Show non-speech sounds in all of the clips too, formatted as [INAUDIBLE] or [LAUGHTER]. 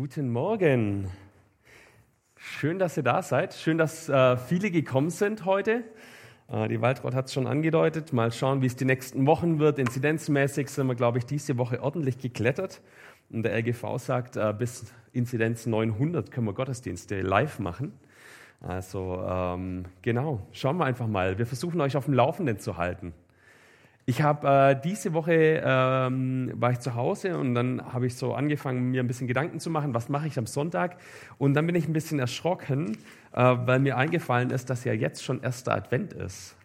Guten Morgen. Schön, dass ihr da seid. Schön, dass äh, viele gekommen sind heute. Äh, die Waltraud hat es schon angedeutet. Mal schauen, wie es die nächsten Wochen wird. Inzidenzmäßig sind wir, glaube ich, diese Woche ordentlich geklettert. Und der LGV sagt, äh, bis Inzidenz 900 können wir Gottesdienste live machen. Also ähm, genau, schauen wir einfach mal. Wir versuchen euch auf dem Laufenden zu halten. Ich habe äh, diese Woche ähm, war ich zu Hause und dann habe ich so angefangen, mir ein bisschen Gedanken zu machen, was mache ich am Sonntag. Und dann bin ich ein bisschen erschrocken, äh, weil mir eingefallen ist, dass ja jetzt schon erster Advent ist.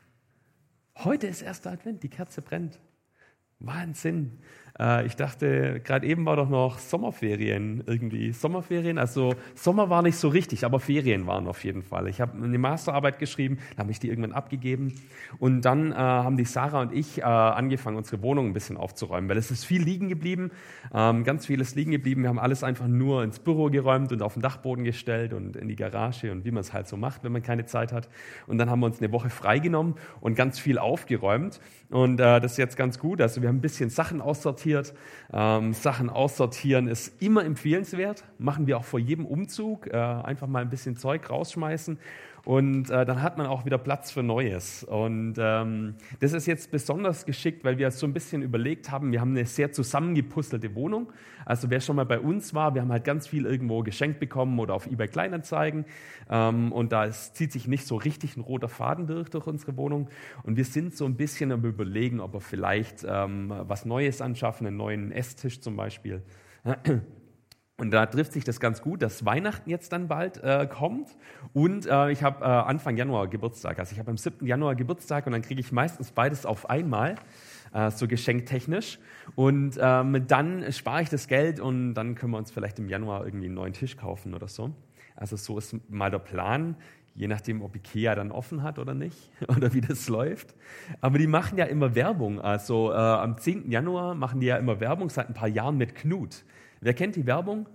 Heute ist erster Advent, die Kerze brennt. Wahnsinn. Äh, ich dachte, gerade eben war doch noch Sommerferien irgendwie. Sommerferien, also Sommer war nicht so richtig, aber Ferien waren auf jeden Fall. Ich habe eine Masterarbeit geschrieben, habe ich die irgendwann abgegeben. Und dann äh, haben die Sarah und ich äh, angefangen, unsere Wohnung ein bisschen aufzuräumen, weil es ist viel liegen geblieben, ähm, ganz vieles liegen geblieben. Wir haben alles einfach nur ins Büro geräumt und auf den Dachboden gestellt und in die Garage und wie man es halt so macht, wenn man keine Zeit hat. Und dann haben wir uns eine Woche freigenommen und ganz viel aufgeräumt. Und äh, das ist jetzt ganz gut. Also wir haben ein bisschen Sachen aussortiert. Ähm, Sachen aussortieren ist immer empfehlenswert. Machen wir auch vor jedem Umzug. Äh, einfach mal ein bisschen Zeug rausschmeißen. Und äh, dann hat man auch wieder Platz für Neues. Und ähm, das ist jetzt besonders geschickt, weil wir so ein bisschen überlegt haben, wir haben eine sehr zusammengepuzzelte Wohnung. Also wer schon mal bei uns war, wir haben halt ganz viel irgendwo geschenkt bekommen oder auf eBay Kleinanzeigen. Ähm, und da zieht sich nicht so richtig ein roter Faden durch, durch unsere Wohnung. Und wir sind so ein bisschen am überlegen, ob wir vielleicht ähm, was Neues anschaffen, einen neuen Esstisch zum Beispiel. Und da trifft sich das ganz gut, dass Weihnachten jetzt dann bald äh, kommt. Und äh, ich habe äh, Anfang Januar Geburtstag. Also ich habe am 7. Januar Geburtstag und dann kriege ich meistens beides auf einmal, äh, so geschenktechnisch. Und ähm, dann spare ich das Geld und dann können wir uns vielleicht im Januar irgendwie einen neuen Tisch kaufen oder so. Also so ist mal der Plan, je nachdem, ob Ikea dann offen hat oder nicht [LAUGHS] oder wie das läuft. Aber die machen ja immer Werbung. Also äh, am 10. Januar machen die ja immer Werbung seit ein paar Jahren mit Knut. Wer kennt die Werbung?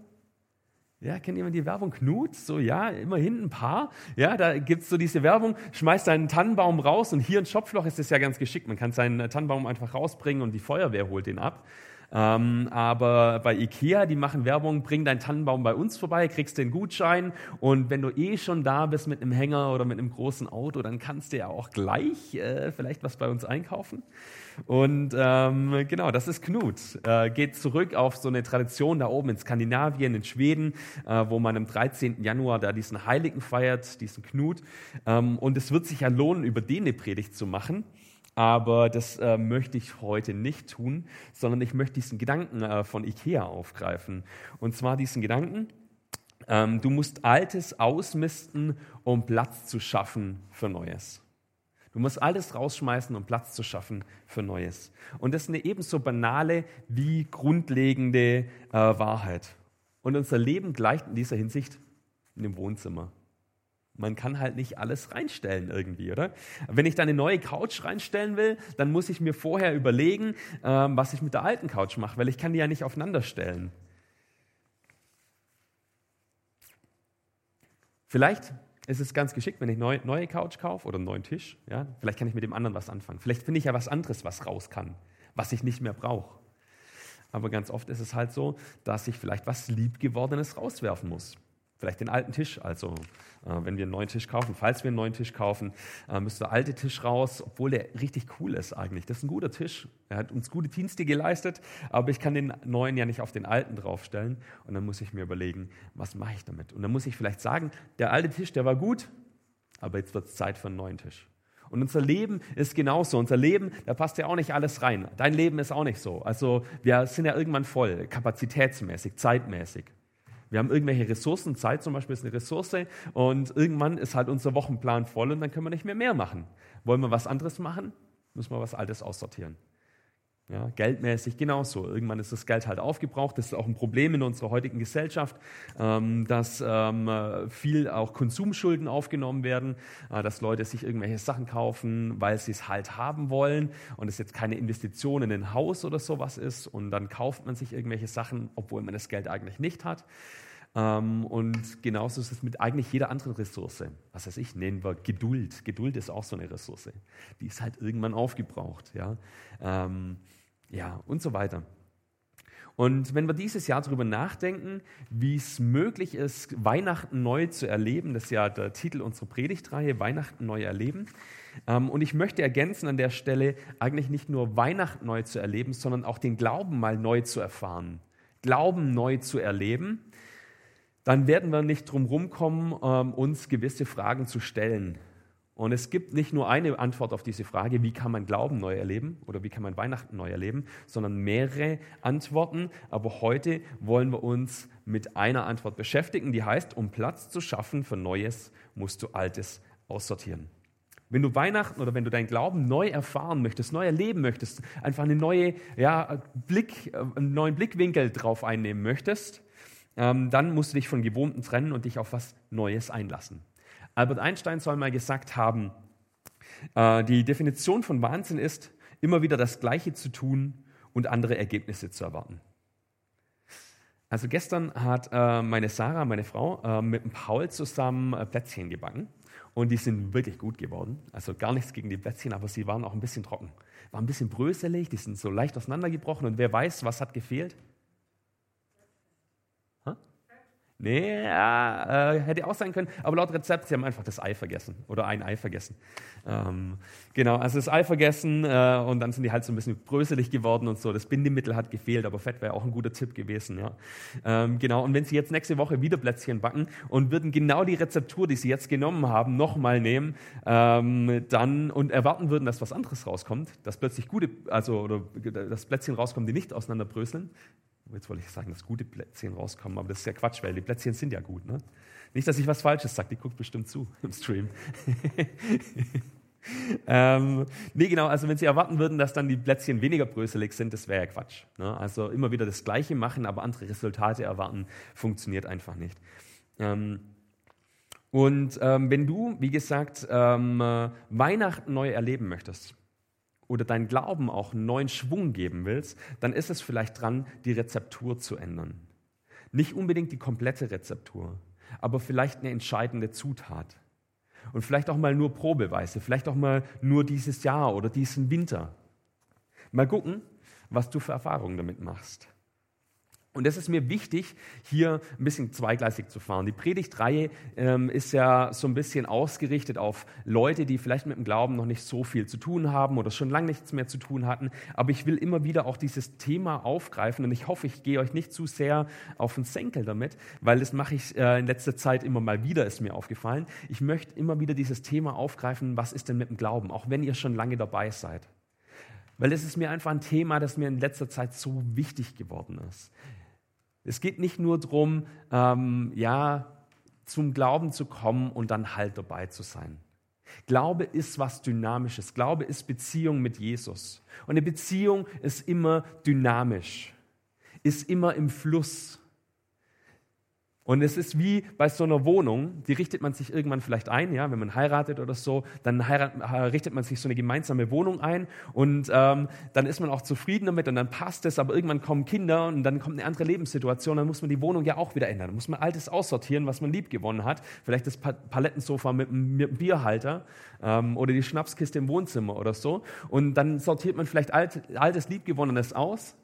Ja, kennt jemand die Werbung? Knut? So, ja, immerhin ein paar. Ja, da gibt's so diese Werbung, schmeißt seinen Tannenbaum raus und hier in Schopfloch ist es ja ganz geschickt. Man kann seinen Tannenbaum einfach rausbringen und die Feuerwehr holt den ab. Ähm, aber bei Ikea, die machen Werbung, bring deinen Tannenbaum bei uns vorbei, kriegst den Gutschein und wenn du eh schon da bist mit einem Hänger oder mit einem großen Auto, dann kannst du ja auch gleich äh, vielleicht was bei uns einkaufen. Und ähm, genau, das ist Knut. Äh, geht zurück auf so eine Tradition da oben in Skandinavien, in Schweden, äh, wo man am 13. Januar da diesen Heiligen feiert, diesen Knut. Ähm, und es wird sich ja lohnen, über den eine Predigt zu machen. Aber das äh, möchte ich heute nicht tun, sondern ich möchte diesen Gedanken äh, von Ikea aufgreifen. Und zwar diesen Gedanken, ähm, du musst Altes ausmisten, um Platz zu schaffen für Neues. Du musst alles rausschmeißen, um Platz zu schaffen für Neues. Und das ist eine ebenso banale wie grundlegende äh, Wahrheit. Und unser Leben gleicht in dieser Hinsicht in dem Wohnzimmer. Man kann halt nicht alles reinstellen irgendwie, oder? Wenn ich da eine neue Couch reinstellen will, dann muss ich mir vorher überlegen, ähm, was ich mit der alten Couch mache, weil ich kann die ja nicht aufeinander stellen. Vielleicht ist es ganz geschickt, wenn ich eine neue Couch kaufe oder einen neuen Tisch. Ja? Vielleicht kann ich mit dem anderen was anfangen. Vielleicht finde ich ja was anderes, was raus kann, was ich nicht mehr brauche. Aber ganz oft ist es halt so, dass ich vielleicht was Liebgewordenes rauswerfen muss. Vielleicht den alten Tisch. Also, äh, wenn wir einen neuen Tisch kaufen, falls wir einen neuen Tisch kaufen, äh, müsste der alte Tisch raus, obwohl der richtig cool ist eigentlich. Das ist ein guter Tisch. Er hat uns gute Dienste geleistet, aber ich kann den neuen ja nicht auf den alten draufstellen. Und dann muss ich mir überlegen, was mache ich damit? Und dann muss ich vielleicht sagen, der alte Tisch, der war gut, aber jetzt wird es Zeit für einen neuen Tisch. Und unser Leben ist genauso. Unser Leben, da passt ja auch nicht alles rein. Dein Leben ist auch nicht so. Also wir sind ja irgendwann voll, kapazitätsmäßig, zeitmäßig. Wir haben irgendwelche Ressourcen, Zeit zum Beispiel ist eine Ressource und irgendwann ist halt unser Wochenplan voll und dann können wir nicht mehr mehr machen. Wollen wir was anderes machen, müssen wir was Altes aussortieren. Ja, geldmäßig genauso. Irgendwann ist das Geld halt aufgebraucht. Das ist auch ein Problem in unserer heutigen Gesellschaft, ähm, dass ähm, viel auch Konsumschulden aufgenommen werden, äh, dass Leute sich irgendwelche Sachen kaufen, weil sie es halt haben wollen und es jetzt keine Investition in ein Haus oder sowas ist und dann kauft man sich irgendwelche Sachen, obwohl man das Geld eigentlich nicht hat. Ähm, und genauso ist es mit eigentlich jeder anderen Ressource. Was weiß ich, nennen wir Geduld. Geduld ist auch so eine Ressource. Die ist halt irgendwann aufgebraucht. Ja, ja und so weiter. Und wenn wir dieses Jahr darüber nachdenken, wie es möglich ist, Weihnachten neu zu erleben, das ist ja der Titel unserer Predigtreihe, Weihnachten neu erleben. Ähm, und ich möchte ergänzen an der Stelle, eigentlich nicht nur Weihnachten neu zu erleben, sondern auch den Glauben mal neu zu erfahren. Glauben neu zu erleben. Dann werden wir nicht drum rumkommen, ähm, uns gewisse Fragen zu stellen. Und es gibt nicht nur eine Antwort auf diese Frage, wie kann man Glauben neu erleben oder wie kann man Weihnachten neu erleben, sondern mehrere Antworten. Aber heute wollen wir uns mit einer Antwort beschäftigen, die heißt, um Platz zu schaffen für Neues, musst du Altes aussortieren. Wenn du Weihnachten oder wenn du deinen Glauben neu erfahren möchtest, neu erleben möchtest, einfach eine neue, ja, Blick, einen neuen Blickwinkel drauf einnehmen möchtest, ähm, dann musst du dich von Gewohnten trennen und dich auf was Neues einlassen. Albert Einstein soll mal gesagt haben, äh, die Definition von Wahnsinn ist, immer wieder das Gleiche zu tun und andere Ergebnisse zu erwarten. Also gestern hat äh, meine Sarah, meine Frau, äh, mit Paul zusammen Plätzchen gebacken und die sind wirklich gut geworden. Also gar nichts gegen die Plätzchen, aber sie waren auch ein bisschen trocken. War ein bisschen bröselig, die sind so leicht auseinandergebrochen und wer weiß, was hat gefehlt? Nee, ja, äh, hätte auch sein können. Aber laut Rezept, sie haben einfach das Ei vergessen oder ein Ei vergessen. Ähm, genau, also das Ei vergessen äh, und dann sind die halt so ein bisschen bröselig geworden und so. Das Bindemittel hat gefehlt, aber Fett wäre auch ein guter Tipp gewesen. Ja. Ähm, genau, und wenn Sie jetzt nächste Woche wieder Plätzchen backen und würden genau die Rezeptur, die Sie jetzt genommen haben, nochmal nehmen, ähm, dann und erwarten würden, dass was anderes rauskommt, dass plötzlich gute, also oder das Plätzchen rauskommt, die nicht auseinanderbröseln, Jetzt wollte ich sagen, dass gute Plätzchen rauskommen, aber das ist ja Quatsch, weil die Plätzchen sind ja gut. Ne? Nicht, dass ich was Falsches sage, die guckt bestimmt zu [LAUGHS] im Stream. [LAUGHS] ähm, nee, genau, also wenn Sie erwarten würden, dass dann die Plätzchen weniger bröselig sind, das wäre ja Quatsch. Ne? Also immer wieder das Gleiche machen, aber andere Resultate erwarten, funktioniert einfach nicht. Ähm, und ähm, wenn du, wie gesagt, ähm, äh, Weihnachten neu erleben möchtest, oder dein Glauben auch einen neuen Schwung geben willst, dann ist es vielleicht dran, die Rezeptur zu ändern. Nicht unbedingt die komplette Rezeptur, aber vielleicht eine entscheidende Zutat. Und vielleicht auch mal nur probeweise, vielleicht auch mal nur dieses Jahr oder diesen Winter. Mal gucken, was du für Erfahrungen damit machst. Und es ist mir wichtig, hier ein bisschen zweigleisig zu fahren. Die Predigtreihe ähm, ist ja so ein bisschen ausgerichtet auf Leute, die vielleicht mit dem Glauben noch nicht so viel zu tun haben oder schon lange nichts mehr zu tun hatten. Aber ich will immer wieder auch dieses Thema aufgreifen und ich hoffe, ich gehe euch nicht zu sehr auf den Senkel damit, weil das mache ich äh, in letzter Zeit immer mal wieder, ist mir aufgefallen. Ich möchte immer wieder dieses Thema aufgreifen, was ist denn mit dem Glauben, auch wenn ihr schon lange dabei seid. Weil es ist mir einfach ein Thema, das mir in letzter Zeit so wichtig geworden ist. Es geht nicht nur darum, ähm, ja, zum Glauben zu kommen und dann halt dabei zu sein. Glaube ist was Dynamisches. Glaube ist Beziehung mit Jesus. Und eine Beziehung ist immer dynamisch, ist immer im Fluss. Und es ist wie bei so einer Wohnung, die richtet man sich irgendwann vielleicht ein, ja, wenn man heiratet oder so, dann heirat, richtet man sich so eine gemeinsame Wohnung ein und ähm, dann ist man auch zufrieden damit und dann passt es, aber irgendwann kommen Kinder und dann kommt eine andere Lebenssituation, dann muss man die Wohnung ja auch wieder ändern. Dann muss man Altes aussortieren, was man lieb gewonnen hat, vielleicht das Palettensofa mit, einem Bierhalter ähm, oder die Schnapskiste im Wohnzimmer oder so. Und dann sortiert man vielleicht alt, Altes, Liebgewonnenes aus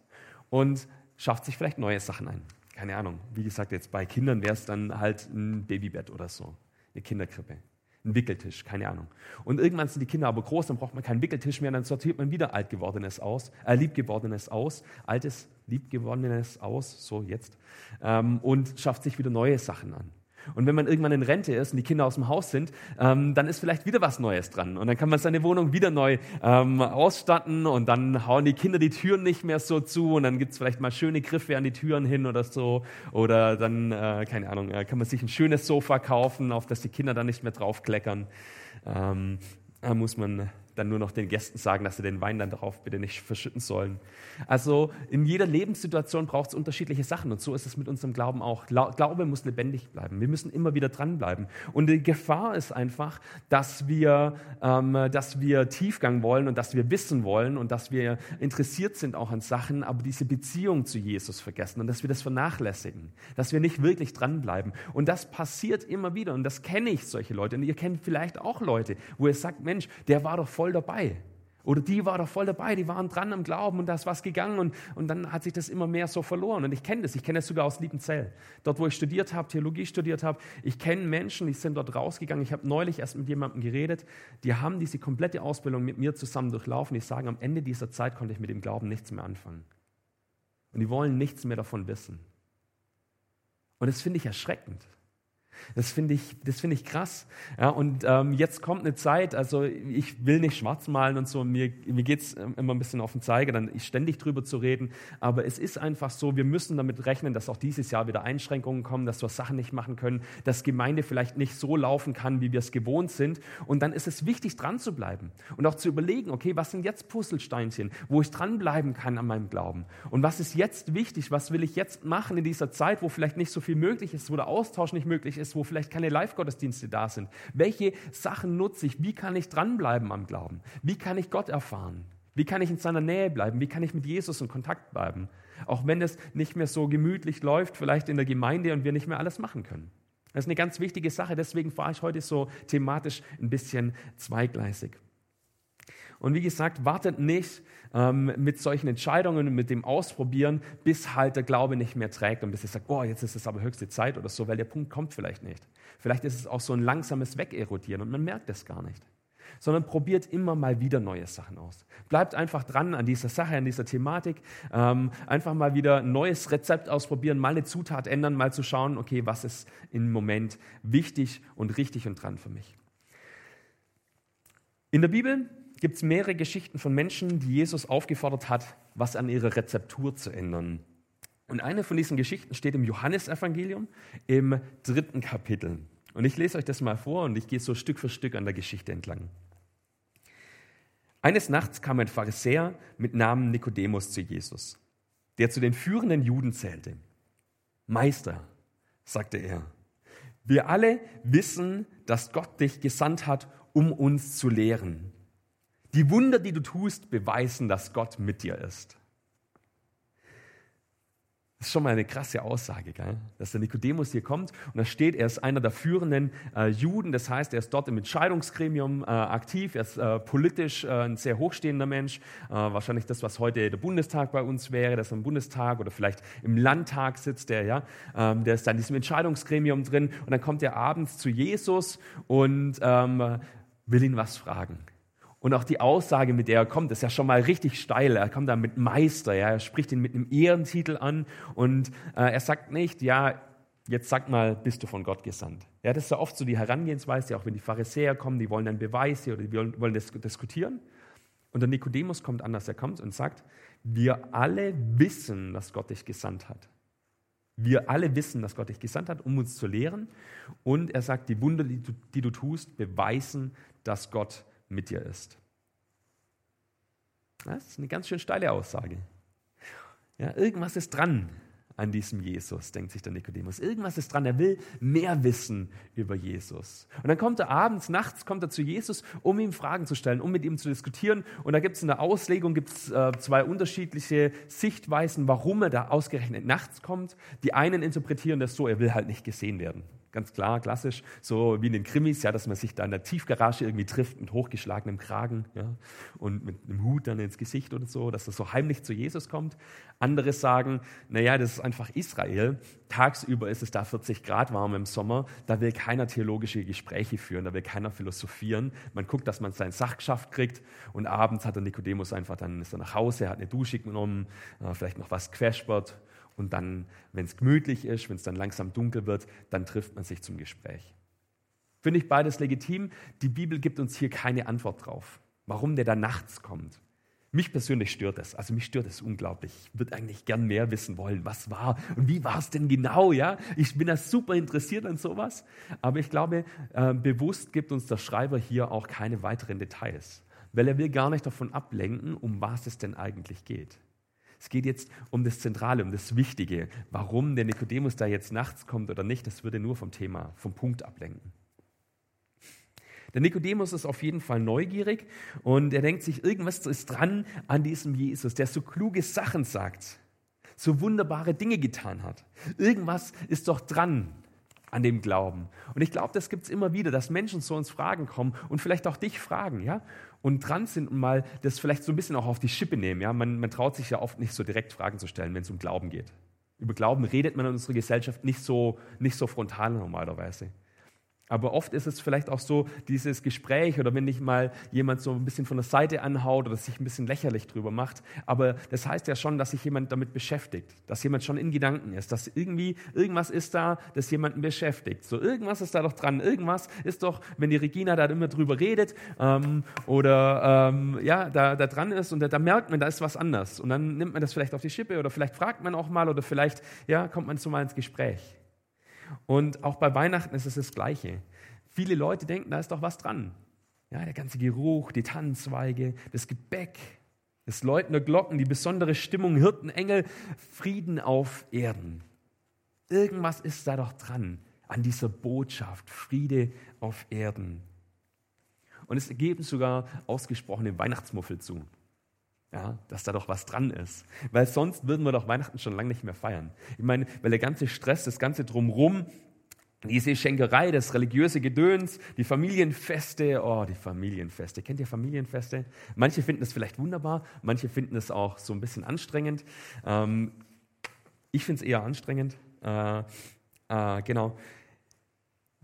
und schafft sich vielleicht neue Sachen ein keine Ahnung, wie gesagt, jetzt bei Kindern wäre es dann halt ein Babybett oder so, eine Kinderkrippe, ein Wickeltisch, keine Ahnung. Und irgendwann sind die Kinder aber groß, dann braucht man keinen Wickeltisch mehr, dann sortiert man wieder altgewordenes aus, äh, liebgewordenes aus, altes, liebgewordenes aus, so jetzt, ähm, und schafft sich wieder neue Sachen an. Und wenn man irgendwann in Rente ist und die Kinder aus dem Haus sind, ähm, dann ist vielleicht wieder was Neues dran. Und dann kann man seine Wohnung wieder neu ähm, ausstatten und dann hauen die Kinder die Türen nicht mehr so zu und dann gibt es vielleicht mal schöne Griffe an die Türen hin oder so. Oder dann, äh, keine Ahnung, äh, kann man sich ein schönes Sofa kaufen, auf das die Kinder dann nicht mehr draufkleckern. Ähm, da muss man dann nur noch den Gästen sagen, dass sie den Wein dann darauf bitte nicht verschütten sollen. Also in jeder Lebenssituation braucht es unterschiedliche Sachen und so ist es mit unserem Glauben auch. Glaube muss lebendig bleiben. Wir müssen immer wieder dranbleiben. Und die Gefahr ist einfach, dass wir, ähm, dass wir Tiefgang wollen und dass wir wissen wollen und dass wir interessiert sind auch an Sachen, aber diese Beziehung zu Jesus vergessen und dass wir das vernachlässigen, dass wir nicht wirklich dranbleiben. Und das passiert immer wieder und das kenne ich, solche Leute. Und ihr kennt vielleicht auch Leute, wo ihr sagt, Mensch, der war doch voll voll dabei. Oder die war doch voll dabei, die waren dran am Glauben und da ist was gegangen und, und dann hat sich das immer mehr so verloren. Und ich kenne das, ich kenne das sogar aus Liebenzell. Dort, wo ich studiert habe, Theologie studiert habe, ich kenne Menschen, die sind dort rausgegangen. Ich habe neulich erst mit jemandem geredet, die haben diese komplette Ausbildung mit mir zusammen durchlaufen. Die sagen, am Ende dieser Zeit konnte ich mit dem Glauben nichts mehr anfangen. Und die wollen nichts mehr davon wissen. Und das finde ich erschreckend. Das finde ich, das ich krass. Ja, und ähm, jetzt kommt eine Zeit, also ich will nicht schwarz malen und so, mir, mir geht es ähm, immer ein bisschen auf den Zeiger, dann ständig drüber zu reden. Aber es ist einfach so, wir müssen damit rechnen, dass auch dieses Jahr wieder Einschränkungen kommen, dass wir Sachen nicht machen können, dass Gemeinde vielleicht nicht so laufen kann, wie wir es gewohnt sind. Und dann ist es wichtig, dran zu bleiben und auch zu überlegen, okay, was sind jetzt Puzzlesteinchen, wo ich dranbleiben kann an meinem Glauben? Und was ist jetzt wichtig? Was will ich jetzt machen in dieser Zeit, wo vielleicht nicht so viel möglich ist, wo der Austausch nicht möglich ist? Wo vielleicht keine Live-Gottesdienste da sind. Welche Sachen nutze ich? Wie kann ich dranbleiben am Glauben? Wie kann ich Gott erfahren? Wie kann ich in seiner Nähe bleiben? Wie kann ich mit Jesus in Kontakt bleiben? Auch wenn es nicht mehr so gemütlich läuft, vielleicht in der Gemeinde und wir nicht mehr alles machen können. Das ist eine ganz wichtige Sache, deswegen fahre ich heute so thematisch ein bisschen zweigleisig. Und wie gesagt, wartet nicht ähm, mit solchen Entscheidungen und mit dem Ausprobieren, bis halt der Glaube nicht mehr trägt und bis ihr sagt, boah, jetzt ist es aber höchste Zeit oder so, weil der Punkt kommt vielleicht nicht. Vielleicht ist es auch so ein langsames Wegerodieren und man merkt es gar nicht. Sondern probiert immer mal wieder neue Sachen aus. Bleibt einfach dran an dieser Sache, an dieser Thematik. Ähm, einfach mal wieder ein neues Rezept ausprobieren, mal eine Zutat ändern, mal zu schauen, okay, was ist im Moment wichtig und richtig und dran für mich. In der Bibel gibt es mehrere Geschichten von Menschen, die Jesus aufgefordert hat, was an ihrer Rezeptur zu ändern. Und eine von diesen Geschichten steht im Johannesevangelium im dritten Kapitel. Und ich lese euch das mal vor und ich gehe so Stück für Stück an der Geschichte entlang. Eines Nachts kam ein Pharisäer mit Namen Nikodemus zu Jesus, der zu den führenden Juden zählte. Meister, sagte er, wir alle wissen, dass Gott dich gesandt hat, um uns zu lehren. Die Wunder, die du tust, beweisen, dass Gott mit dir ist. Das ist schon mal eine krasse Aussage, gell? dass der Nikodemus hier kommt und da steht, er ist einer der führenden äh, Juden, das heißt, er ist dort im Entscheidungsgremium äh, aktiv, er ist äh, politisch äh, ein sehr hochstehender Mensch, äh, wahrscheinlich das, was heute der Bundestag bei uns wäre, dass er im Bundestag oder vielleicht im Landtag sitzt, der, ja, ähm, der ist da in diesem Entscheidungsgremium drin und dann kommt er abends zu Jesus und ähm, will ihn was fragen. Und auch die Aussage, mit der er kommt, ist ja schon mal richtig steil. Er kommt da mit Meister, ja, er spricht ihn mit einem Ehrentitel an und äh, er sagt nicht, ja, jetzt sag mal, bist du von Gott gesandt. Ja, das ist ja oft so die Herangehensweise, auch wenn die Pharisäer kommen, die wollen dann Beweise oder die wollen, wollen das diskutieren. Und der Nikodemus kommt anders, er kommt und sagt, wir alle wissen, dass Gott dich gesandt hat. Wir alle wissen, dass Gott dich gesandt hat, um uns zu lehren. Und er sagt, die Wunder, die du, die du tust, beweisen, dass Gott mit dir ist. Das ist eine ganz schön steile Aussage. Ja, irgendwas ist dran an diesem Jesus, denkt sich der Nikodemus. Irgendwas ist dran, er will mehr wissen über Jesus. Und dann kommt er abends, nachts kommt er zu Jesus, um ihm Fragen zu stellen, um mit ihm zu diskutieren. Und da gibt es in der Auslegung gibt's, äh, zwei unterschiedliche Sichtweisen, warum er da ausgerechnet nachts kommt. Die einen interpretieren das so, er will halt nicht gesehen werden. Ganz klar, klassisch, so wie in den Krimis, ja, dass man sich da in der Tiefgarage irgendwie trifft mit hochgeschlagenem Kragen ja, und mit einem Hut dann ins Gesicht oder so, dass er so heimlich zu Jesus kommt. Andere sagen, naja, das ist einfach Israel. Tagsüber ist es da 40 Grad warm im Sommer. Da will keiner theologische Gespräche führen, da will keiner philosophieren. Man guckt, dass man sein Sach geschafft kriegt und abends hat der Nikodemus einfach, dann ist er nach Hause, hat eine Dusche genommen, äh, vielleicht noch was querspert und dann, wenn es gemütlich ist, wenn es dann langsam dunkel wird, dann trifft man sich zum Gespräch. Finde ich beides legitim. Die Bibel gibt uns hier keine Antwort drauf, warum der da nachts kommt. Mich persönlich stört das. Also mich stört das unglaublich. Ich würde eigentlich gern mehr wissen wollen, was war und wie war es denn genau, ja? Ich bin da super interessiert an sowas. Aber ich glaube, äh, bewusst gibt uns der Schreiber hier auch keine weiteren Details, weil er will gar nicht davon ablenken, um was es denn eigentlich geht. Es geht jetzt um das Zentrale, um das Wichtige. Warum der Nikodemus da jetzt nachts kommt oder nicht, das würde nur vom Thema, vom Punkt ablenken. Der Nikodemus ist auf jeden Fall neugierig und er denkt sich, irgendwas ist dran an diesem Jesus, der so kluge Sachen sagt, so wunderbare Dinge getan hat. Irgendwas ist doch dran. An dem Glauben. Und ich glaube, das gibt es immer wieder, dass Menschen zu uns Fragen kommen und vielleicht auch dich fragen, ja, und dran sind und mal das vielleicht so ein bisschen auch auf die Schippe nehmen. Ja, man, man traut sich ja oft nicht so direkt Fragen zu stellen, wenn es um Glauben geht. Über Glauben redet man in unserer Gesellschaft nicht so, nicht so frontal normalerweise. Aber oft ist es vielleicht auch so, dieses Gespräch oder wenn dich mal jemand so ein bisschen von der Seite anhaut oder sich ein bisschen lächerlich drüber macht. Aber das heißt ja schon, dass sich jemand damit beschäftigt, dass jemand schon in Gedanken ist, dass irgendwie irgendwas ist da, das jemanden beschäftigt. So irgendwas ist da doch dran. Irgendwas ist doch, wenn die Regina da immer drüber redet ähm, oder ähm, ja, da, da dran ist und da, da merkt man, da ist was anders. Und dann nimmt man das vielleicht auf die Schippe oder vielleicht fragt man auch mal oder vielleicht ja, kommt man so mal ins Gespräch. Und auch bei Weihnachten ist es das Gleiche. Viele Leute denken, da ist doch was dran. Ja, der ganze Geruch, die Tannenzweige, das Gebäck, das Läuten der Glocken, die besondere Stimmung, Hirten, Engel, Frieden auf Erden. Irgendwas ist da doch dran an dieser Botschaft, Friede auf Erden. Und es geben sogar ausgesprochene Weihnachtsmuffel zu ja, dass da doch was dran ist. Weil sonst würden wir doch Weihnachten schon lange nicht mehr feiern. Ich meine, weil der ganze Stress, das ganze Drumrum, diese Schenkerei, das religiöse Gedöns, die Familienfeste, oh, die Familienfeste. Kennt ihr Familienfeste? Manche finden das vielleicht wunderbar, manche finden es auch so ein bisschen anstrengend. Ähm, ich finde es eher anstrengend. Äh, äh, genau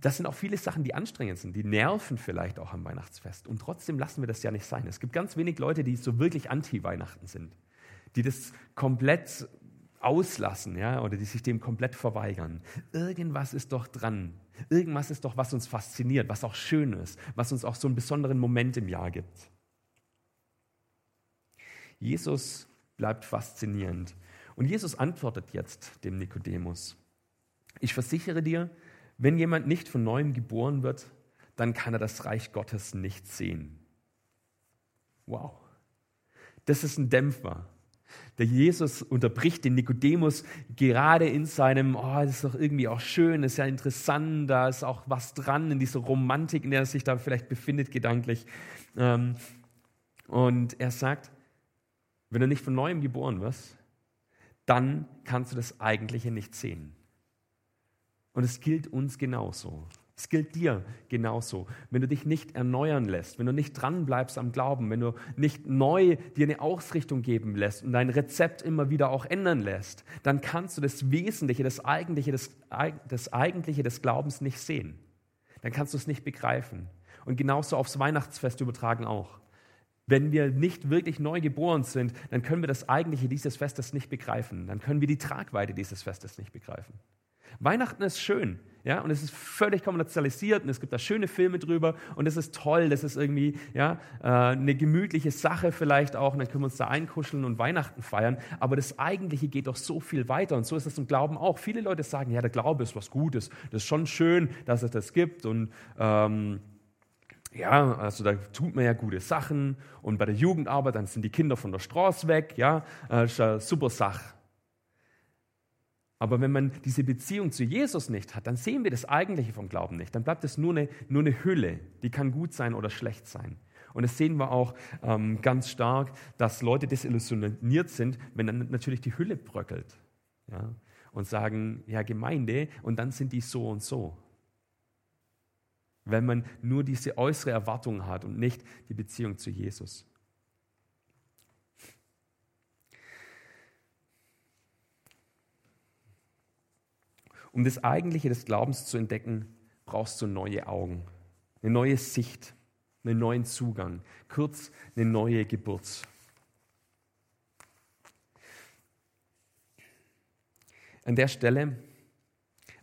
das sind auch viele Sachen, die anstrengend sind, die nerven vielleicht auch am Weihnachtsfest. Und trotzdem lassen wir das ja nicht sein. Es gibt ganz wenig Leute, die so wirklich anti-Weihnachten sind, die das komplett auslassen, ja, oder die sich dem komplett verweigern. Irgendwas ist doch dran. Irgendwas ist doch, was uns fasziniert, was auch schön ist, was uns auch so einen besonderen Moment im Jahr gibt. Jesus bleibt faszinierend. Und Jesus antwortet jetzt dem Nikodemus. Ich versichere dir, wenn jemand nicht von neuem geboren wird, dann kann er das Reich Gottes nicht sehen. Wow. Das ist ein Dämpfer. Der Jesus unterbricht den Nikodemus gerade in seinem, oh, das ist doch irgendwie auch schön, das ist ja interessant, da ist auch was dran in dieser Romantik, in der er sich da vielleicht befindet, gedanklich. Ähm, und er sagt, wenn du nicht von neuem geboren wirst, dann kannst du das Eigentliche nicht sehen. Und es gilt uns genauso. Es gilt dir genauso. Wenn du dich nicht erneuern lässt, wenn du nicht dranbleibst am Glauben, wenn du nicht neu dir eine Ausrichtung geben lässt und dein Rezept immer wieder auch ändern lässt, dann kannst du das Wesentliche, das Eigentliche des, das Eigentliche des Glaubens nicht sehen. Dann kannst du es nicht begreifen. Und genauso aufs Weihnachtsfest übertragen auch. Wenn wir nicht wirklich neu geboren sind, dann können wir das Eigentliche dieses Festes nicht begreifen. Dann können wir die Tragweite dieses Festes nicht begreifen. Weihnachten ist schön, ja, und es ist völlig kommerzialisiert und es gibt da schöne Filme drüber und es ist toll, das ist irgendwie, ja, äh, eine gemütliche Sache vielleicht auch und dann können wir uns da einkuscheln und Weihnachten feiern, aber das Eigentliche geht doch so viel weiter und so ist es im Glauben auch. Viele Leute sagen, ja, der Glaube ist was Gutes, das ist schon schön, dass es das gibt und ähm, ja, also da tut man ja gute Sachen und bei der Jugendarbeit, dann sind die Kinder von der Straße weg, ja, das ist eine super Sache. Aber wenn man diese Beziehung zu Jesus nicht hat, dann sehen wir das Eigentliche vom Glauben nicht. Dann bleibt es nur eine, nur eine Hülle, die kann gut sein oder schlecht sein. Und das sehen wir auch ähm, ganz stark, dass Leute desillusioniert sind, wenn dann natürlich die Hülle bröckelt. Ja? Und sagen, ja, Gemeinde, und dann sind die so und so. Wenn man nur diese äußere Erwartung hat und nicht die Beziehung zu Jesus. Um das Eigentliche des Glaubens zu entdecken, brauchst du neue Augen, eine neue Sicht, einen neuen Zugang, kurz eine neue Geburt. An der Stelle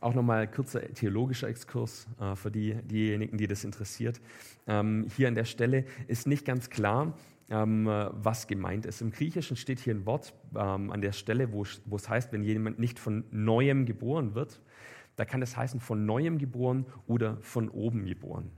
auch nochmal ein kurzer theologischer Exkurs äh, für die, diejenigen, die das interessiert. Ähm, hier an der Stelle ist nicht ganz klar, was gemeint ist. Im Griechischen steht hier ein Wort ähm, an der Stelle, wo es heißt, wenn jemand nicht von neuem geboren wird, da kann es heißen von neuem geboren oder von oben geboren.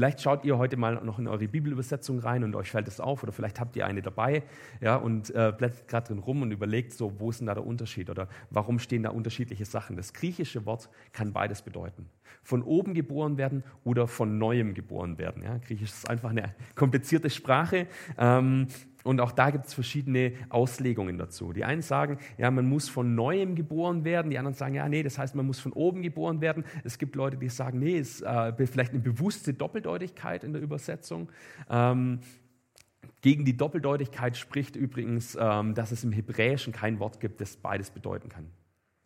Vielleicht schaut ihr heute mal noch in eure Bibelübersetzung rein und euch fällt es auf oder vielleicht habt ihr eine dabei ja, und äh, blättert gerade drin rum und überlegt so, wo ist denn da der Unterschied oder warum stehen da unterschiedliche Sachen. Das griechische Wort kann beides bedeuten. Von oben geboren werden oder von neuem geboren werden. Ja, Griechisch ist einfach eine komplizierte Sprache, ähm, und auch da gibt es verschiedene Auslegungen dazu. Die einen sagen, ja, man muss von neuem geboren werden. Die anderen sagen, ja, nee, das heißt, man muss von oben geboren werden. Es gibt Leute, die sagen, nee, ist äh, vielleicht eine bewusste Doppeldeutigkeit in der Übersetzung. Ähm, gegen die Doppeldeutigkeit spricht übrigens, ähm, dass es im Hebräischen kein Wort gibt, das beides bedeuten kann.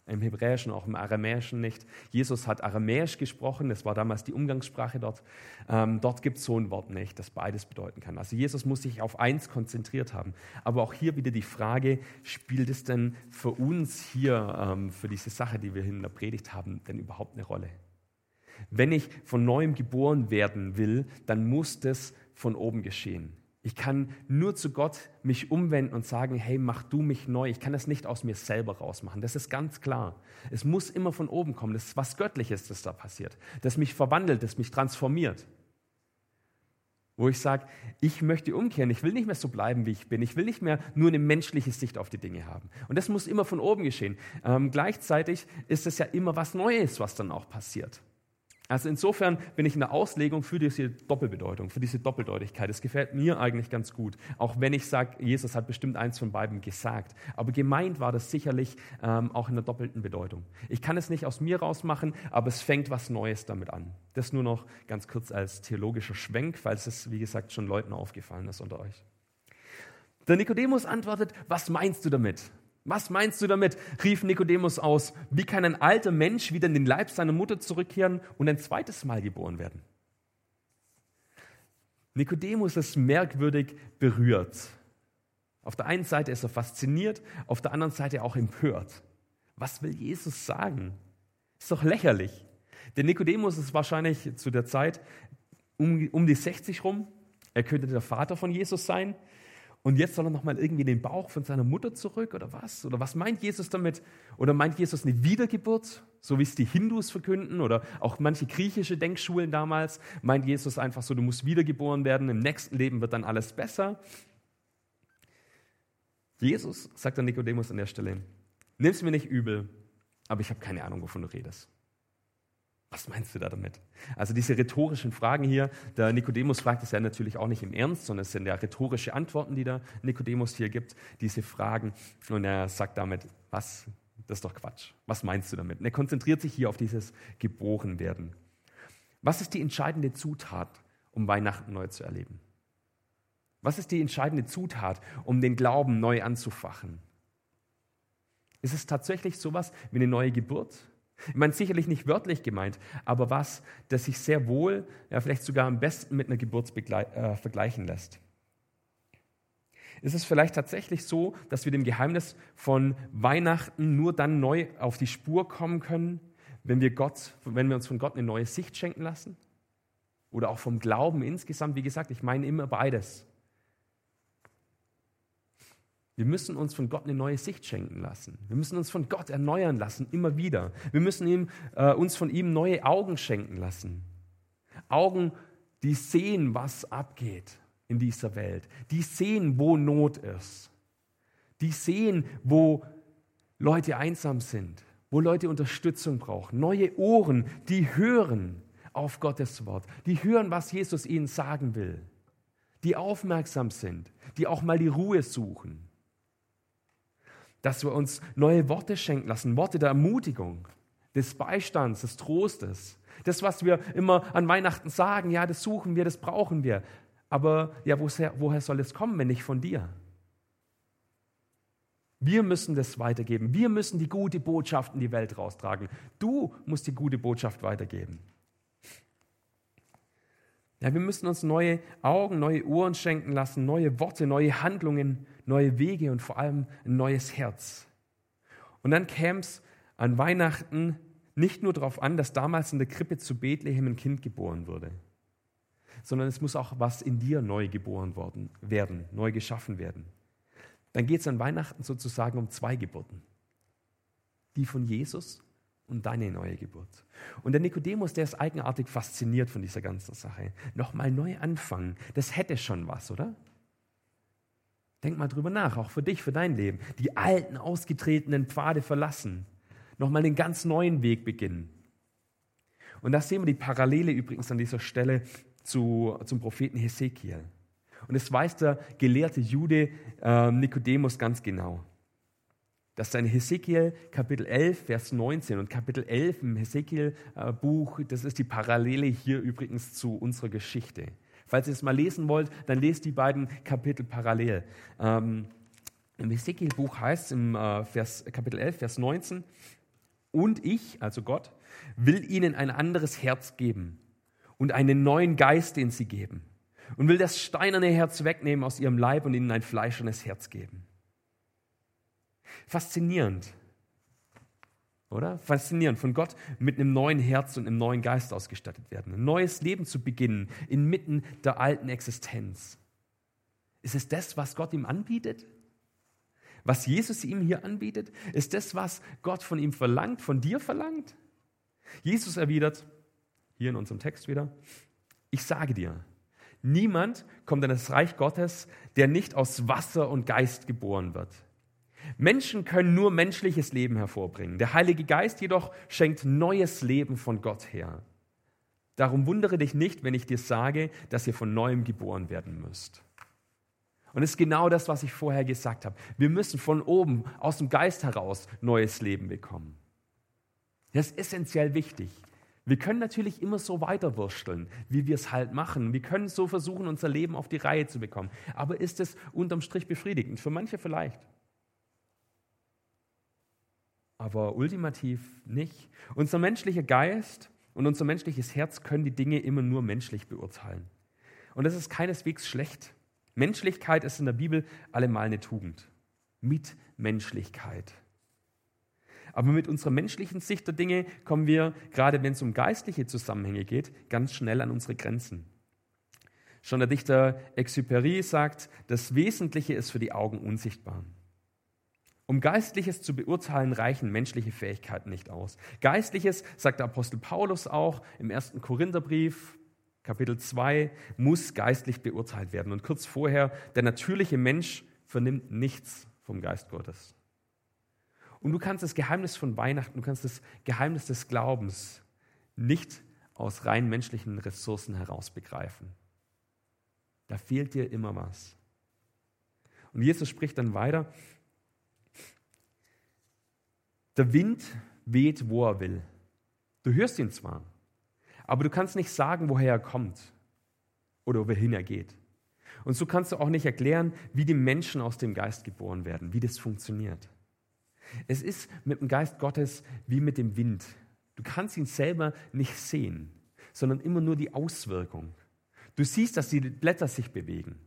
Im Hebräischen, auch im Aramäischen nicht. Jesus hat Aramäisch gesprochen, das war damals die Umgangssprache dort. Ähm, dort gibt es so ein Wort nicht, das beides bedeuten kann. Also Jesus muss sich auf eins konzentriert haben. Aber auch hier wieder die Frage, spielt es denn für uns hier, ähm, für diese Sache, die wir in der Predigt haben, denn überhaupt eine Rolle? Wenn ich von neuem geboren werden will, dann muss das von oben geschehen. Ich kann nur zu Gott mich umwenden und sagen, hey, mach du mich neu. Ich kann das nicht aus mir selber rausmachen. Das ist ganz klar. Es muss immer von oben kommen. Das ist was Göttliches, das da passiert. Das mich verwandelt, das mich transformiert. Wo ich sage, ich möchte umkehren. Ich will nicht mehr so bleiben, wie ich bin. Ich will nicht mehr nur eine menschliche Sicht auf die Dinge haben. Und das muss immer von oben geschehen. Ähm, gleichzeitig ist es ja immer was Neues, was dann auch passiert. Also insofern bin ich in der Auslegung für diese Doppelbedeutung, für diese Doppeldeutigkeit. Es gefällt mir eigentlich ganz gut, auch wenn ich sage, Jesus hat bestimmt eins von beiden gesagt. Aber gemeint war das sicherlich ähm, auch in der doppelten Bedeutung. Ich kann es nicht aus mir rausmachen, aber es fängt was Neues damit an. Das nur noch ganz kurz als theologischer Schwenk, falls es, wie gesagt, schon Leuten aufgefallen ist unter euch. Der Nikodemus antwortet, was meinst du damit? Was meinst du damit? rief Nikodemus aus. Wie kann ein alter Mensch wieder in den Leib seiner Mutter zurückkehren und ein zweites Mal geboren werden? Nikodemus ist merkwürdig berührt. Auf der einen Seite ist er fasziniert, auf der anderen Seite auch empört. Was will Jesus sagen? Ist doch lächerlich. Der Nikodemus ist wahrscheinlich zu der Zeit um, um die 60 rum. Er könnte der Vater von Jesus sein. Und jetzt soll er nochmal irgendwie den Bauch von seiner Mutter zurück oder was? Oder was meint Jesus damit? Oder meint Jesus eine Wiedergeburt, so wie es die Hindus verkünden oder auch manche griechische Denkschulen damals? Meint Jesus einfach so, du musst wiedergeboren werden, im nächsten Leben wird dann alles besser? Jesus, sagt der Nikodemus an der Stelle, nimm es mir nicht übel, aber ich habe keine Ahnung, wovon du redest. Was meinst du da damit? Also diese rhetorischen Fragen hier, der Nikodemus fragt es ja natürlich auch nicht im Ernst, sondern es sind ja rhetorische Antworten, die der Nikodemus hier gibt, diese Fragen. Und er sagt damit, was? Das ist doch Quatsch. Was meinst du damit? Und er konzentriert sich hier auf dieses Geborenwerden. Was ist die entscheidende Zutat, um Weihnachten neu zu erleben? Was ist die entscheidende Zutat, um den Glauben neu anzufachen? Ist es tatsächlich sowas wie eine neue Geburt? Ich meine, sicherlich nicht wörtlich gemeint, aber was, das sich sehr wohl, ja, vielleicht sogar am besten mit einer Geburt äh, vergleichen lässt. Ist es vielleicht tatsächlich so, dass wir dem Geheimnis von Weihnachten nur dann neu auf die Spur kommen können, wenn wir, Gott, wenn wir uns von Gott eine neue Sicht schenken lassen? Oder auch vom Glauben insgesamt? Wie gesagt, ich meine immer beides. Wir müssen uns von Gott eine neue Sicht schenken lassen. Wir müssen uns von Gott erneuern lassen, immer wieder. Wir müssen ihm, äh, uns von ihm neue Augen schenken lassen. Augen, die sehen, was abgeht in dieser Welt. Die sehen, wo Not ist. Die sehen, wo Leute einsam sind, wo Leute Unterstützung brauchen. Neue Ohren, die hören auf Gottes Wort. Die hören, was Jesus ihnen sagen will. Die aufmerksam sind, die auch mal die Ruhe suchen dass wir uns neue Worte schenken lassen, Worte der Ermutigung, des Beistands, des Trostes. Das, was wir immer an Weihnachten sagen, ja, das suchen wir, das brauchen wir. Aber ja, woher, soll es kommen, wenn nicht von dir? Wir müssen das weitergeben. Wir müssen die gute Botschaft in die Welt raustragen. Du musst die gute Botschaft weitergeben. Ja, wir müssen uns neue Augen, neue Ohren schenken lassen, neue Worte, neue Handlungen neue Wege und vor allem ein neues Herz. Und dann käme es an Weihnachten nicht nur darauf an, dass damals in der Krippe zu Bethlehem ein Kind geboren wurde, sondern es muss auch was in dir neu geboren worden, werden, neu geschaffen werden. Dann geht es an Weihnachten sozusagen um zwei Geburten. Die von Jesus und deine neue Geburt. Und der Nikodemus, der ist eigenartig fasziniert von dieser ganzen Sache. Nochmal neu anfangen, das hätte schon was, oder? Denk mal drüber nach, auch für dich, für dein Leben. Die alten, ausgetretenen Pfade verlassen. Nochmal einen ganz neuen Weg beginnen. Und da sehen wir die Parallele übrigens an dieser Stelle zu, zum Propheten Hesekiel. Und es weiß der gelehrte Jude äh, Nikodemus ganz genau. Dass sein Hesekiel Kapitel 11, Vers 19 und Kapitel 11 im Hesekiel-Buch, das ist die Parallele hier übrigens zu unserer Geschichte. Falls ihr es mal lesen wollt, dann lest die beiden Kapitel parallel. Ähm, Im Hesekiel-Buch heißt es im äh, Vers, Kapitel 11, Vers 19, und ich, also Gott, will ihnen ein anderes Herz geben und einen neuen Geist, den sie geben. Und will das steinerne Herz wegnehmen aus ihrem Leib und ihnen ein fleischernes Herz geben. Faszinierend, oder? Faszinierend, von Gott mit einem neuen Herz und einem neuen Geist ausgestattet werden. Ein neues Leben zu beginnen inmitten der alten Existenz. Ist es das, was Gott ihm anbietet? Was Jesus ihm hier anbietet? Ist das, was Gott von ihm verlangt, von dir verlangt? Jesus erwidert, hier in unserem Text wieder, ich sage dir, niemand kommt in das Reich Gottes, der nicht aus Wasser und Geist geboren wird. Menschen können nur menschliches Leben hervorbringen. Der Heilige Geist jedoch schenkt neues Leben von Gott her. Darum wundere dich nicht, wenn ich dir sage, dass ihr von neuem geboren werden müsst. Und es ist genau das, was ich vorher gesagt habe. Wir müssen von oben, aus dem Geist heraus, neues Leben bekommen. Das ist essentiell wichtig. Wir können natürlich immer so weiterwursteln, wie wir es halt machen. Wir können so versuchen, unser Leben auf die Reihe zu bekommen. Aber ist es unterm Strich befriedigend? Für manche vielleicht. Aber ultimativ nicht. Unser menschlicher Geist und unser menschliches Herz können die Dinge immer nur menschlich beurteilen. Und das ist keineswegs schlecht. Menschlichkeit ist in der Bibel allemal eine Tugend. Mitmenschlichkeit. Aber mit unserer menschlichen Sicht der Dinge kommen wir, gerade wenn es um geistliche Zusammenhänge geht, ganz schnell an unsere Grenzen. Schon der Dichter Exupéry sagt, das Wesentliche ist für die Augen unsichtbar. Um Geistliches zu beurteilen, reichen menschliche Fähigkeiten nicht aus. Geistliches, sagt der Apostel Paulus auch im ersten Korintherbrief, Kapitel 2, muss geistlich beurteilt werden. Und kurz vorher, der natürliche Mensch vernimmt nichts vom Geist Gottes. Und du kannst das Geheimnis von Weihnachten, du kannst das Geheimnis des Glaubens nicht aus rein menschlichen Ressourcen heraus begreifen. Da fehlt dir immer was. Und Jesus spricht dann weiter. Der Wind weht, wo er will. Du hörst ihn zwar, aber du kannst nicht sagen, woher er kommt oder wohin er geht. Und so kannst du auch nicht erklären, wie die Menschen aus dem Geist geboren werden, wie das funktioniert. Es ist mit dem Geist Gottes wie mit dem Wind. Du kannst ihn selber nicht sehen, sondern immer nur die Auswirkung. Du siehst, dass die Blätter sich bewegen.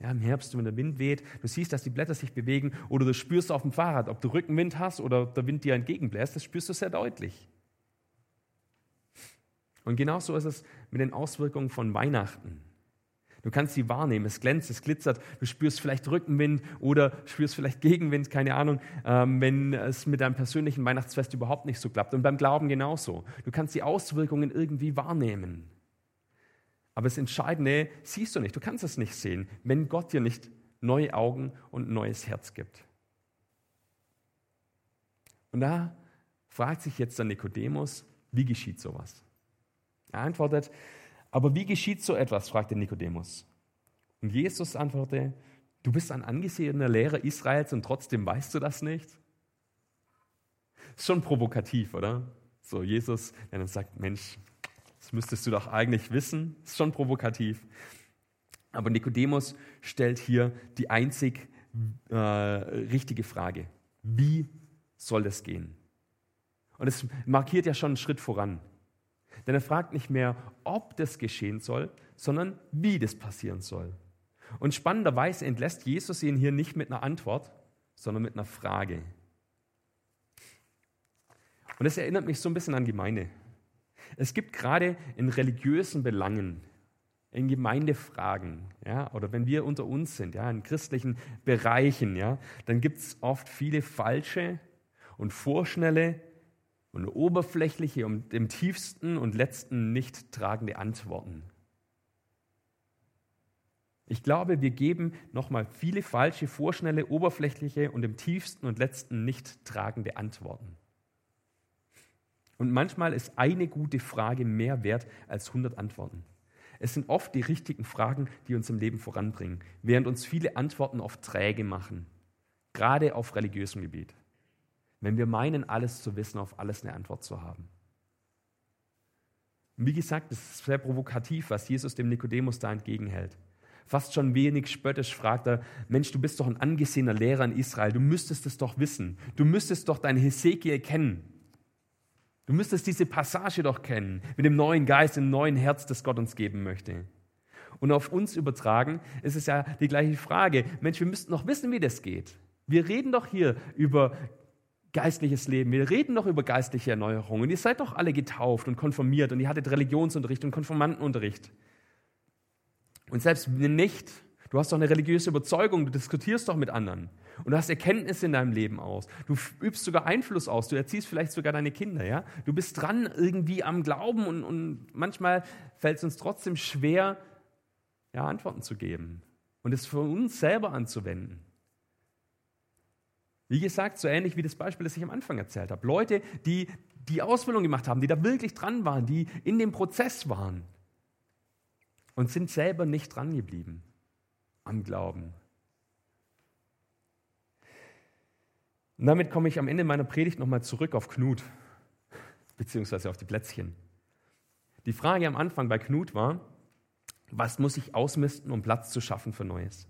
Ja, Im Herbst, wenn der Wind weht, du siehst, dass die Blätter sich bewegen oder du spürst auf dem Fahrrad, ob du Rückenwind hast oder der Wind dir entgegenbläst, das spürst du sehr deutlich. Und genauso ist es mit den Auswirkungen von Weihnachten. Du kannst sie wahrnehmen, es glänzt, es glitzert, du spürst vielleicht Rückenwind oder spürst vielleicht Gegenwind, keine Ahnung, ähm, wenn es mit deinem persönlichen Weihnachtsfest überhaupt nicht so klappt. Und beim Glauben genauso. Du kannst die Auswirkungen irgendwie wahrnehmen. Aber das Entscheidende siehst du nicht, du kannst es nicht sehen, wenn Gott dir nicht neue Augen und neues Herz gibt. Und da fragt sich jetzt der Nikodemus, wie geschieht sowas? Er antwortet, aber wie geschieht so etwas? fragte Nikodemus. Und Jesus antwortete, du bist ein angesehener Lehrer Israels und trotzdem weißt du das nicht? Schon provokativ, oder? So, Jesus, der dann sagt, Mensch, das müsstest du doch eigentlich wissen. Ist schon provokativ. Aber Nikodemus stellt hier die einzig äh, richtige Frage. Wie soll das gehen? Und es markiert ja schon einen Schritt voran. Denn er fragt nicht mehr, ob das geschehen soll, sondern wie das passieren soll. Und spannenderweise entlässt Jesus ihn hier nicht mit einer Antwort, sondern mit einer Frage. Und das erinnert mich so ein bisschen an Gemeinde. Es gibt gerade in religiösen Belangen, in Gemeindefragen, ja, oder wenn wir unter uns sind, ja, in christlichen Bereichen, ja, dann gibt es oft viele falsche und vorschnelle und oberflächliche und im tiefsten und letzten nicht tragende Antworten. Ich glaube, wir geben nochmal viele falsche, vorschnelle, oberflächliche und im tiefsten und letzten nicht tragende Antworten. Und manchmal ist eine gute Frage mehr wert als 100 Antworten. Es sind oft die richtigen Fragen, die uns im Leben voranbringen, während uns viele Antworten oft träge machen, gerade auf religiösem Gebiet. Wenn wir meinen, alles zu wissen, auf alles eine Antwort zu haben. Und wie gesagt, es ist sehr provokativ, was Jesus dem Nikodemus da entgegenhält. Fast schon wenig spöttisch fragt er, Mensch, du bist doch ein angesehener Lehrer in Israel, du müsstest es doch wissen, du müsstest doch dein Hesekiel kennen. Du müsstest diese Passage doch kennen, mit dem neuen Geist, dem neuen Herz, das Gott uns geben möchte. Und auf uns übertragen ist es ja die gleiche Frage. Mensch, wir müssten doch wissen, wie das geht. Wir reden doch hier über geistliches Leben. Wir reden doch über geistliche Erneuerung. Und ihr seid doch alle getauft und konformiert und ihr hattet Religionsunterricht und Konformantenunterricht. Und selbst wenn nicht, du hast doch eine religiöse Überzeugung, du diskutierst doch mit anderen. Und du hast Erkenntnisse in deinem Leben aus. Du übst sogar Einfluss aus. Du erziehst vielleicht sogar deine Kinder. Ja? Du bist dran irgendwie am Glauben und, und manchmal fällt es uns trotzdem schwer, ja, Antworten zu geben und es für uns selber anzuwenden. Wie gesagt, so ähnlich wie das Beispiel, das ich am Anfang erzählt habe. Leute, die die Ausbildung gemacht haben, die da wirklich dran waren, die in dem Prozess waren und sind selber nicht dran geblieben am Glauben. Und damit komme ich am Ende meiner Predigt nochmal zurück auf Knut, beziehungsweise auf die Plätzchen. Die Frage am Anfang bei Knut war, was muss ich ausmisten, um Platz zu schaffen für Neues?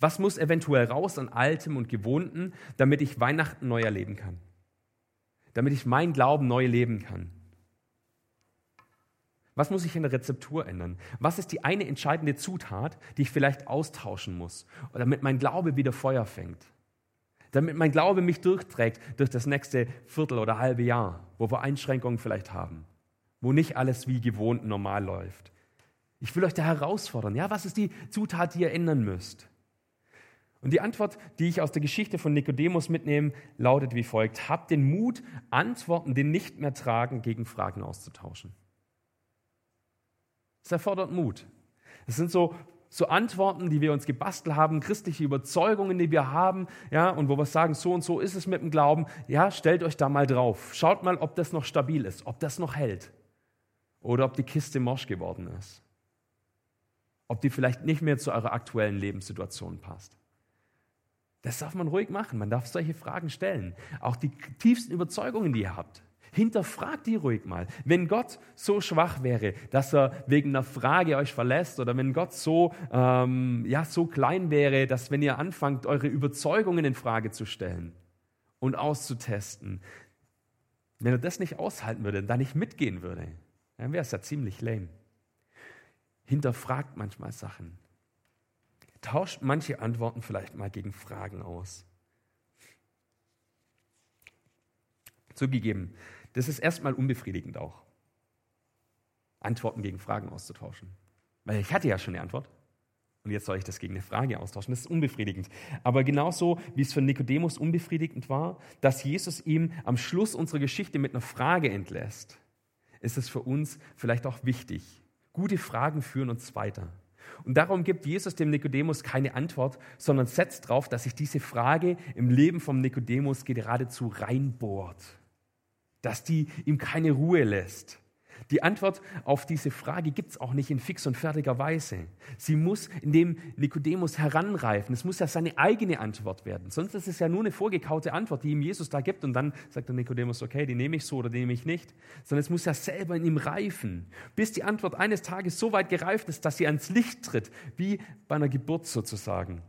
Was muss eventuell raus an Altem und Gewohnten, damit ich Weihnachten neu erleben kann? Damit ich mein Glauben neu leben kann? Was muss ich in der Rezeptur ändern? Was ist die eine entscheidende Zutat, die ich vielleicht austauschen muss, damit mein Glaube wieder Feuer fängt? Damit mein Glaube mich durchträgt durch das nächste Viertel oder halbe Jahr, wo wir Einschränkungen vielleicht haben, wo nicht alles wie gewohnt normal läuft. Ich will euch da herausfordern. Ja, was ist die Zutat, die ihr ändern müsst? Und die Antwort, die ich aus der Geschichte von Nikodemus mitnehme, lautet wie folgt: Habt den Mut, Antworten, die nicht mehr tragen, gegen Fragen auszutauschen. Es erfordert Mut. Es sind so, so Antworten, die wir uns gebastelt haben, christliche Überzeugungen, die wir haben, ja, und wo wir sagen, so und so ist es mit dem Glauben. Ja, stellt euch da mal drauf. Schaut mal, ob das noch stabil ist, ob das noch hält. Oder ob die Kiste morsch geworden ist. Ob die vielleicht nicht mehr zu eurer aktuellen Lebenssituation passt. Das darf man ruhig machen. Man darf solche Fragen stellen. Auch die tiefsten Überzeugungen, die ihr habt. Hinterfragt die ruhig mal. Wenn Gott so schwach wäre, dass er wegen einer Frage euch verlässt, oder wenn Gott so, ähm, ja, so klein wäre, dass wenn ihr anfangt, eure Überzeugungen in Frage zu stellen und auszutesten, wenn er das nicht aushalten würde, da nicht mitgehen würde, dann wäre es ja ziemlich lame. Hinterfragt manchmal Sachen. Tauscht manche Antworten vielleicht mal gegen Fragen aus. Zugegeben, das ist erstmal unbefriedigend auch, Antworten gegen Fragen auszutauschen. Weil ich hatte ja schon eine Antwort. Und jetzt soll ich das gegen eine Frage austauschen. Das ist unbefriedigend. Aber genauso wie es für Nikodemus unbefriedigend war, dass Jesus ihm am Schluss unserer Geschichte mit einer Frage entlässt, ist es für uns vielleicht auch wichtig. Gute Fragen führen uns weiter. Und darum gibt Jesus dem Nikodemus keine Antwort, sondern setzt darauf, dass sich diese Frage im Leben vom Nikodemus geradezu reinbohrt, dass die ihm keine Ruhe lässt. Die Antwort auf diese Frage gibt es auch nicht in fix und fertiger Weise. Sie muss in dem Nikodemus heranreifen. Es muss ja seine eigene Antwort werden. Sonst ist es ja nur eine vorgekaute Antwort, die ihm Jesus da gibt. Und dann sagt der Nikodemus, okay, die nehme ich so oder die nehme ich nicht. Sondern es muss ja selber in ihm reifen, bis die Antwort eines Tages so weit gereift ist, dass sie ans Licht tritt, wie bei einer Geburt sozusagen.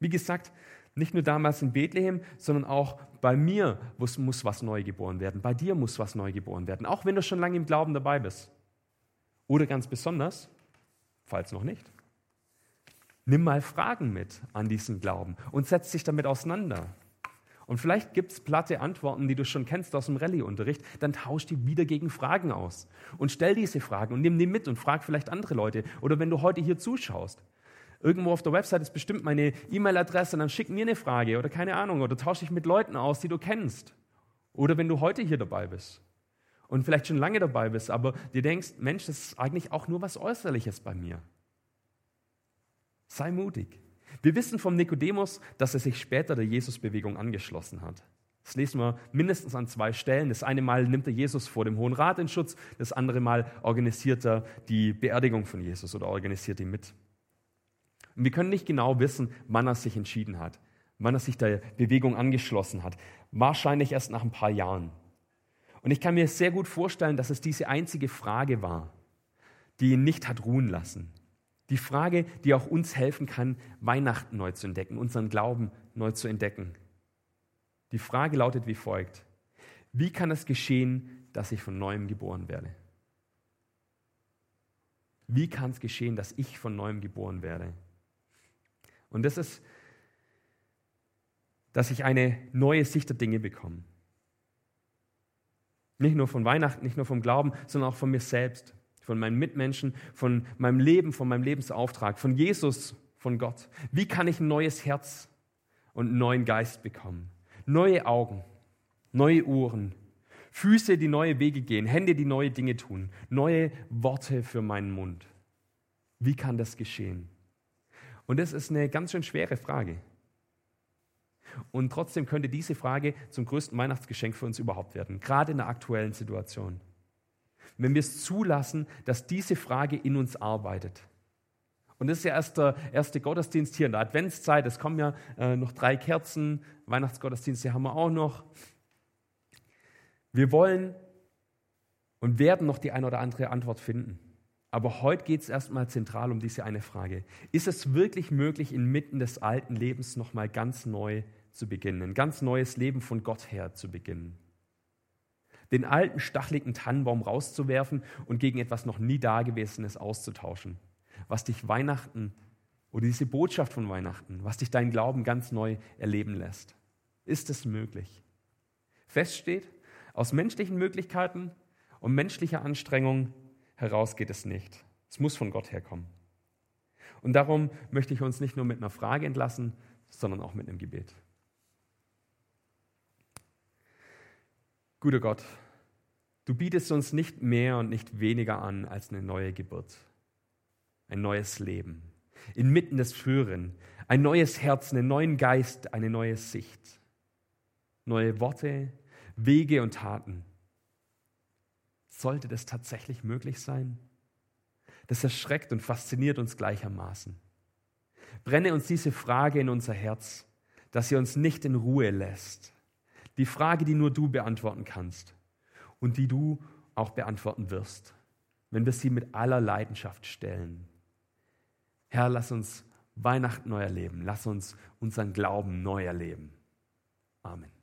Wie gesagt, nicht nur damals in Bethlehem, sondern auch bei mir muss, was neu geboren werden. Bei dir muss was neu geboren werden, auch wenn du schon lange im Glauben dabei bist. Oder ganz besonders, falls noch nicht, nimm mal Fragen mit an diesen Glauben und setz dich damit auseinander. Und vielleicht gibt es platte Antworten, die du schon kennst aus dem Rallye-Unterricht, dann tausch die wieder gegen Fragen aus. Und stell diese Fragen und nimm die mit und frag vielleicht andere Leute. Oder wenn du heute hier zuschaust, Irgendwo auf der Website ist bestimmt meine E-Mail-Adresse, dann schick mir eine Frage oder keine Ahnung oder tausche dich mit Leuten aus, die du kennst. Oder wenn du heute hier dabei bist und vielleicht schon lange dabei bist, aber dir denkst, Mensch, das ist eigentlich auch nur was Äußerliches bei mir. Sei mutig. Wir wissen vom Nikodemus, dass er sich später der Jesusbewegung angeschlossen hat. Das lesen wir mindestens an zwei Stellen. Das eine Mal nimmt er Jesus vor dem Hohen Rat in Schutz, das andere Mal organisiert er die Beerdigung von Jesus oder organisiert ihn mit. Und wir können nicht genau wissen, wann er sich entschieden hat, wann er sich der Bewegung angeschlossen hat. Wahrscheinlich erst nach ein paar Jahren. Und ich kann mir sehr gut vorstellen, dass es diese einzige Frage war, die ihn nicht hat ruhen lassen. Die Frage, die auch uns helfen kann, Weihnachten neu zu entdecken, unseren Glauben neu zu entdecken. Die Frage lautet wie folgt. Wie kann es geschehen, dass ich von neuem geboren werde? Wie kann es geschehen, dass ich von neuem geboren werde? Und das ist, dass ich eine neue Sicht der Dinge bekomme. Nicht nur von Weihnachten, nicht nur vom Glauben, sondern auch von mir selbst, von meinen Mitmenschen, von meinem Leben, von meinem Lebensauftrag, von Jesus, von Gott. Wie kann ich ein neues Herz und einen neuen Geist bekommen? neue Augen, neue Ohren, Füße, die neue Wege gehen, Hände, die neue Dinge tun, neue Worte für meinen Mund. Wie kann das geschehen? Und das ist eine ganz schön schwere Frage. Und trotzdem könnte diese Frage zum größten Weihnachtsgeschenk für uns überhaupt werden, gerade in der aktuellen Situation. Wenn wir es zulassen, dass diese Frage in uns arbeitet. Und das ist ja erst der erste Gottesdienst hier in der Adventszeit. Es kommen ja äh, noch drei Kerzen. Weihnachtsgottesdienste haben wir auch noch. Wir wollen und werden noch die eine oder andere Antwort finden. Aber heute geht es erstmal zentral um diese eine Frage. Ist es wirklich möglich, inmitten des alten Lebens nochmal ganz neu zu beginnen, ein ganz neues Leben von Gott her zu beginnen? Den alten, stacheligen Tannenbaum rauszuwerfen und gegen etwas noch nie Dagewesenes auszutauschen? was dich Weihnachten oder diese Botschaft von Weihnachten, was dich deinen Glauben ganz neu erleben lässt. Ist es möglich? Fest steht, aus menschlichen Möglichkeiten und menschlicher Anstrengung heraus geht es nicht. Es muss von Gott herkommen. Und darum möchte ich uns nicht nur mit einer Frage entlassen, sondern auch mit einem Gebet. Guter Gott, du bietest uns nicht mehr und nicht weniger an als eine neue Geburt ein neues Leben. Inmitten des Früheren, ein neues Herz, einen neuen Geist, eine neue Sicht. Neue Worte, Wege und Taten. Sollte das tatsächlich möglich sein? Das erschreckt und fasziniert uns gleichermaßen. Brenne uns diese Frage in unser Herz, dass sie uns nicht in Ruhe lässt. Die Frage, die nur du beantworten kannst und die du auch beantworten wirst, wenn wir sie mit aller Leidenschaft stellen. Herr, lass uns Weihnachten neu erleben. Lass uns unseren Glauben neu erleben. Amen.